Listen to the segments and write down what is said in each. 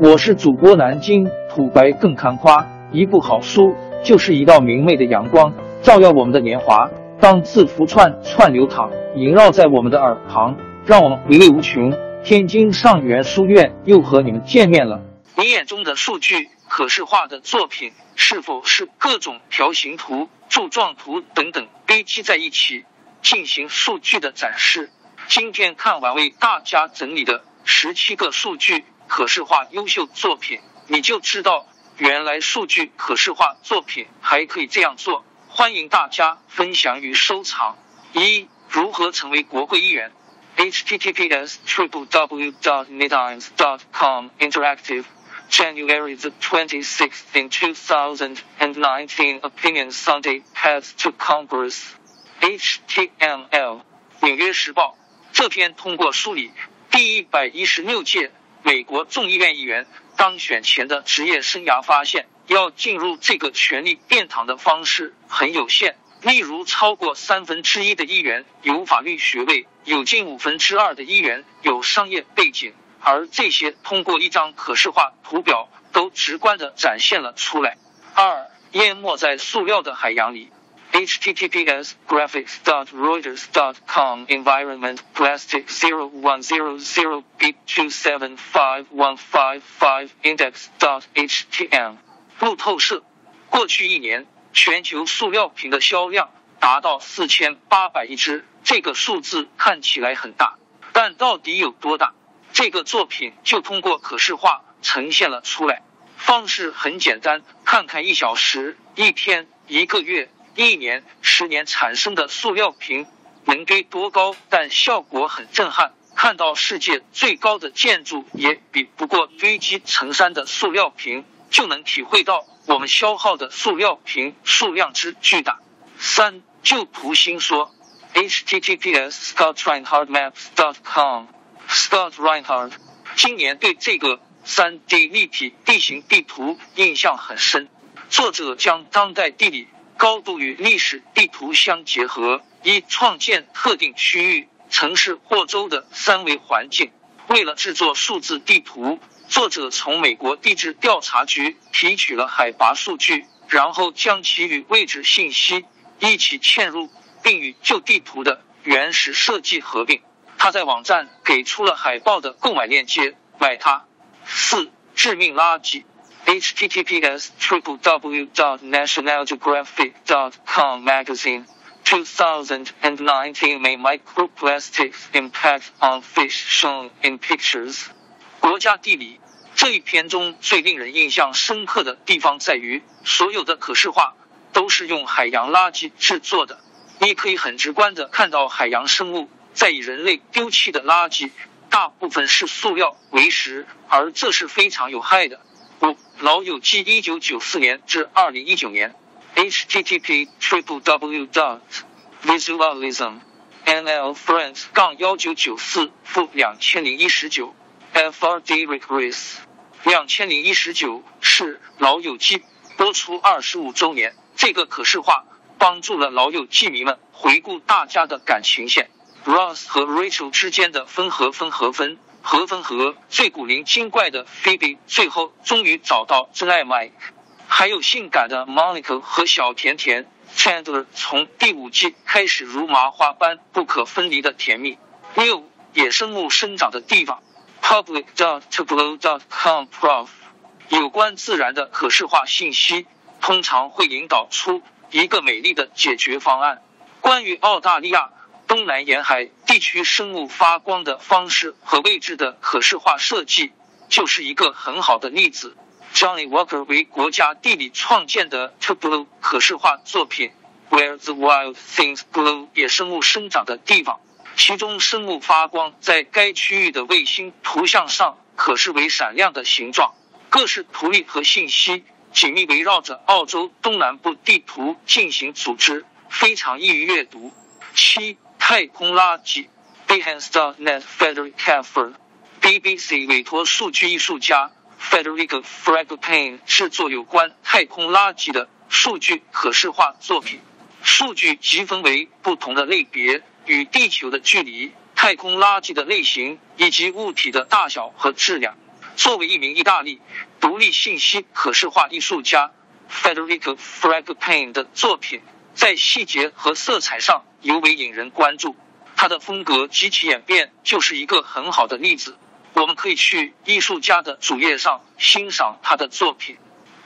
我是主播南京土白更看花，一部好书就是一道明媚的阳光，照耀我们的年华。当字符串串流淌，萦绕在我们的耳旁，让我们回味无穷。天津上元书院又和你们见面了。你眼中的数据可视化的作品，是否是各种条形图、柱状图等等堆积在一起进行数据的展示？今天看完为大家整理的十七个数据。可视化优秀作品，你就知道原来数据可视化作品还可以这样做。欢迎大家分享与收藏。一、如何成为国会议员？https triple w dot netimes dot com interactive January the twenty sixth in two thousand and nineteen opinion Sunday path to Congress HTML 纽约时报这篇通过梳理第一百一十六届。美国众议院议员当选前的职业生涯发现，要进入这个权力殿堂的方式很有限。例如，超过三分之一的议员有法律学位，有近五分之二的议员有商业背景，而这些通过一张可视化图表都直观的展现了出来。二，淹没在塑料的海洋里。Https graphics dot reuters dot com environment plastic zero one zero zero b two seven five one five five index dot htm 路透社，过去一年，全球塑料瓶的销量达到四千八百亿只，这个数字看起来很大，但到底有多大？这个作品就通过可视化呈现了出来，方式很简单，看看一小时、一天、一个月。一年、十年产生的塑料瓶能堆多高？但效果很震撼。看到世界最高的建筑也比不过堆积成山的塑料瓶，就能体会到我们消耗的塑料瓶数量之巨大。三旧图新说，https scott reinhard maps dot com scott reinhard 今年对这个三 D 立体地形地图印象很深。作者将当代地理。高度与历史地图相结合，以创建特定区域、城市或州的三维环境。为了制作数字地图，作者从美国地质调查局提取了海拔数据，然后将其与位置信息一起嵌入，并与旧地图的原始设计合并。他在网站给出了海报的购买链接，买它。四致命垃圾。Https triple w dot nationalgeographic dot com magazine 2019 May microplastics impact on fish shown in pictures 国家地理这一篇中最令人印象深刻的地方在于，所有的可视化都是用海洋垃圾制作的。你可以很直观的看到海洋生物在以人类丢弃的垃圾，大部分是塑料为食，而这是非常有害的。老友记一九九四年至二零一九年，http triple w dot visualism nl friends 杠幺九九四负两千零一十九 frd request 两千零一十九是老友记播出二十五周年，这个可视化帮助了老友记迷们回顾大家的感情线，Ross 和 Rachel 之间的分合分合分。和分和最古灵精怪的菲比，最后终于找到真爱 Mike，还有性感的 Monica 和小甜甜 Chandler，从第五季开始如麻花般不可分离的甜蜜。六野生物生长的地方，Public dot to blow dot com prof，有关自然的可视化信息通常会引导出一个美丽的解决方案。关于澳大利亚。东南沿海地区生物发光的方式和位置的可视化设计，就是一个很好的例子。Johnny Walker 为国家地理创建的 To Blue 可视化作品，Where the Wild Things Grow 野生物生长的地方，其中生物发光在该区域的卫星图像上可视为闪亮的形状。各式图例和信息紧密围绕着澳洲东南部地图进行组织，非常易于阅读。七。太空垃圾。Behance.net Frederick Kaffer BBC 委托数据艺术家 Federico Fragpain 制作有关太空垃圾的数据可视化作品。数据集分为不同的类别：与地球的距离、太空垃圾的类型以及物体的大小和质量。作为一名意大利独立信息可视化艺术家 Federico Fragpain 的作品在细节和色彩上尤为引人关注。他的风格及其演变就是一个很好的例子。我们可以去艺术家的主页上欣赏他的作品。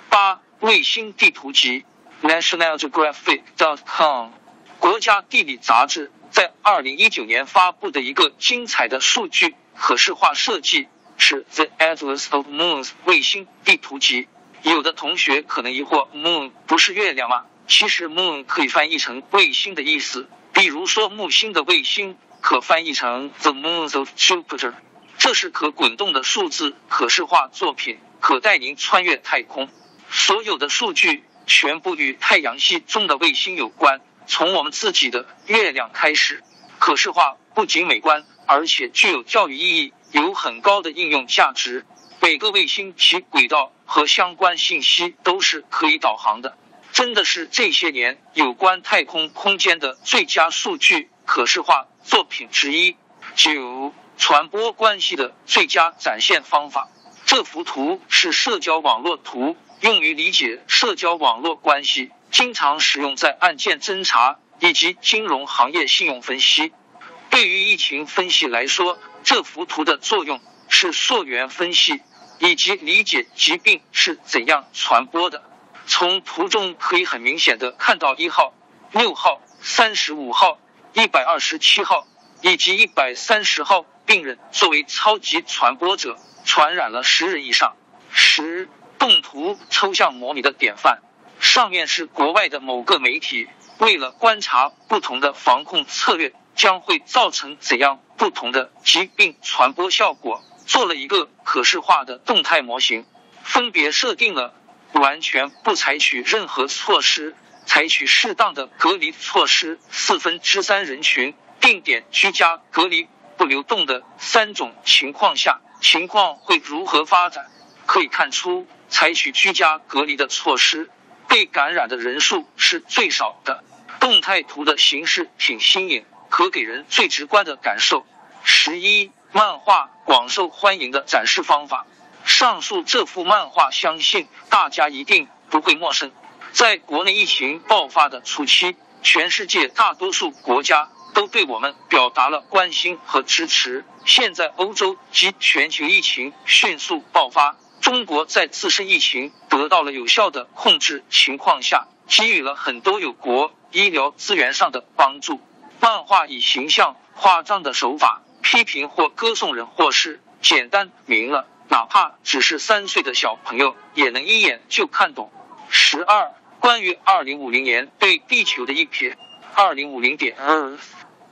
八卫星地图集，National Geographic dot com 国家地理杂志在二零一九年发布的一个精彩的数据可视化设计是 The Atlas of Moons 卫星地图集。有的同学可能疑惑，Moon 不是月亮吗？其实 Moon 可以翻译成卫星的意思，比如说木星的卫星可翻译成 The Moons of Jupiter。这是可滚动的数字可视化作品，可带您穿越太空。所有的数据全部与太阳系中的卫星有关，从我们自己的月亮开始。可视化不仅美观，而且具有教育意义，有很高的应用价值。每个卫星其轨道和相关信息都是可以导航的，真的是这些年有关太空空间的最佳数据可视化作品之一。九。传播关系的最佳展现方法。这幅图是社交网络图，用于理解社交网络关系，经常使用在案件侦查以及金融行业信用分析。对于疫情分析来说，这幅图的作用是溯源分析以及理解疾病是怎样传播的。从图中可以很明显的看到一号、六号、三十五号、一百二十七号以及一百三十号。病人作为超级传播者，传染了十人以上。十动图抽象模拟的典范，上面是国外的某个媒体为了观察不同的防控策略将会造成怎样不同的疾病传播效果，做了一个可视化的动态模型，分别设定了完全不采取任何措施、采取适当的隔离措施四分之三人群，定点居家隔离。不流动的三种情况下，情况会如何发展？可以看出，采取居家隔离的措施，被感染的人数是最少的。动态图的形式挺新颖，可给人最直观的感受。十一，漫画广受欢迎的展示方法。上述这幅漫画，相信大家一定不会陌生。在国内疫情爆发的初期，全世界大多数国家。都对我们表达了关心和支持。现在欧洲及全球疫情迅速爆发，中国在自身疫情得到了有效的控制情况下，给予了很多有国医疗资源上的帮助。漫画以形象夸张的手法批评或歌颂人或事，简单明了，哪怕只是三岁的小朋友也能一眼就看懂。十二，关于二零五零年对地球的一瞥。二零五零点二。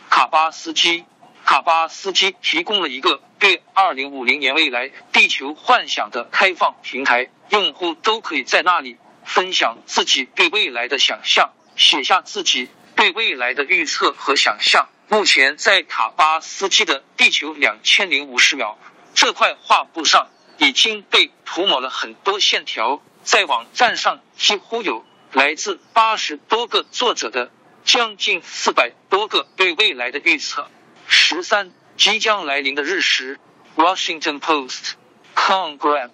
卡巴斯基，卡巴斯基提供了一个对二零五零年未来地球幻想的开放平台，用户都可以在那里分享自己对未来的想象，写下自己对未来的预测和想象。目前在卡巴斯基的地球两千零五十秒这块画布上已经被涂抹了很多线条，在网站上几乎有来自八十多个作者的。将近四百多个对未来的预测。十三，即将来临的日食。Washington Post Congress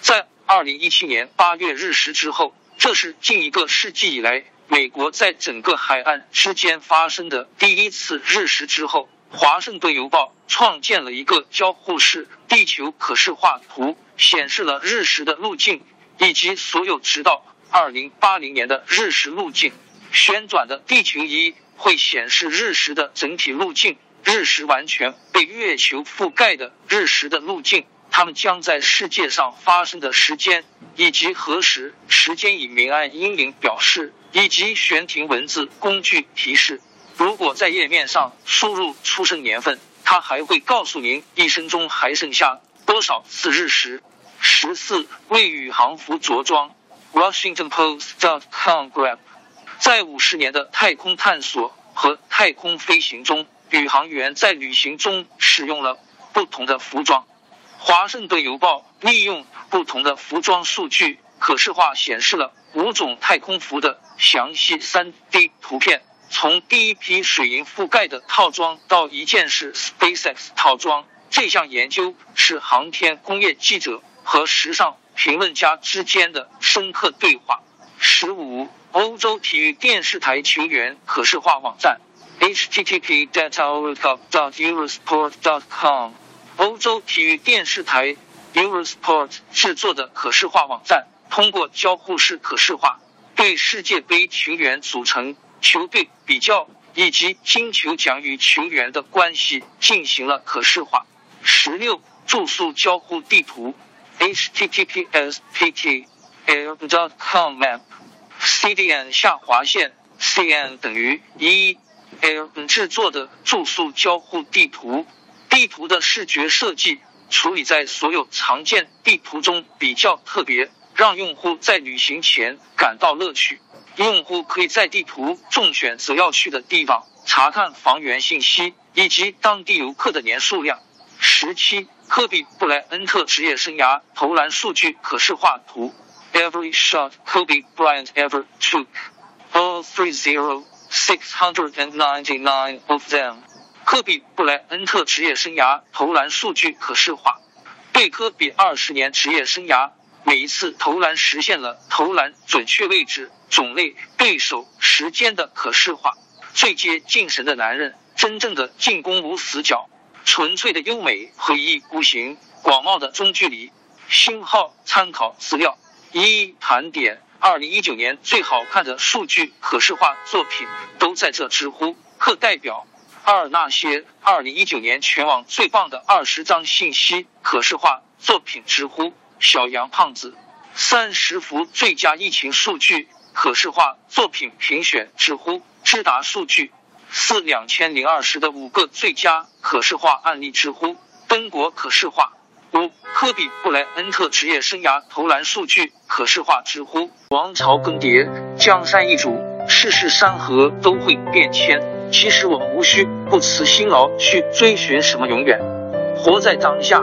在二零一七年八月日食之后，这是近一个世纪以来美国在整个海岸之间发生的第一次日食之后，华盛顿邮报创建了一个交互式地球可视化图，显示了日食的路径以及所有直到二零八零年的日食路径。旋转的地球仪会显示日食的整体路径，日食完全被月球覆盖的日食的路径，它们将在世界上发生的时间以及何时，时间以明暗阴影表示，以及悬停文字工具提示。如果在页面上输入出生年份，它还会告诉您一生中还剩下多少次日食。十四，为宇航服着装。Washington Post. com grab。在五十年的太空探索和太空飞行中，宇航员在旅行中使用了不同的服装。华盛顿邮报利用不同的服装数据，可视化显示了五种太空服的详细三 D 图片。从第一批水银覆盖的套装到一件式 SpaceX 套装，这项研究是航天工业记者和时尚评论家之间的深刻对话。十五，欧洲体育电视台球员可视化网站：http://dataworldcup.eurosport.com。欧洲体育电视台 Eurosport 制作的可视化网站，通过交互式可视化，对世界杯球员组成、球队比较以及金球奖与球员的关系进行了可视化。十六，住宿交互地图，https p t l dot com map cdn 下划线 cn 等于一 l 制作的住宿交互地图，地图的视觉设计处理在所有常见地图中比较特别，让用户在旅行前感到乐趣。用户可以在地图中选择要去的地方，查看房源信息以及当地游客的年数量。十七，科比布莱恩特职业生涯投篮数据可视化图。Every shot Kobe Bryant ever took, all three zero six hundred and ninety nine of them. 科比布莱恩特职业生涯投篮数据可视化，对科比二十年职业生涯每一次投篮实现了投篮准确位置、种类、对手、时间的可视化。最接近神的男人，真正的进攻无死角，纯粹的优美和一意孤行，广袤的中距离。星号参考资料。一盘点二零一九年最好看的数据可视化作品都在这知乎课代表。二那些二零一九年全网最棒的二十张信息可视化作品知乎小杨胖子。三十幅最佳疫情数据可视化作品评选知乎知达数据。四两千零二十的五个最佳可视化案例知乎登国可视化。五科比布莱恩特职业生涯投篮数据可视化。知乎王朝更迭，江山易主，世事山河都会变迁。其实我们无需不辞辛劳去追寻什么永远，活在当下，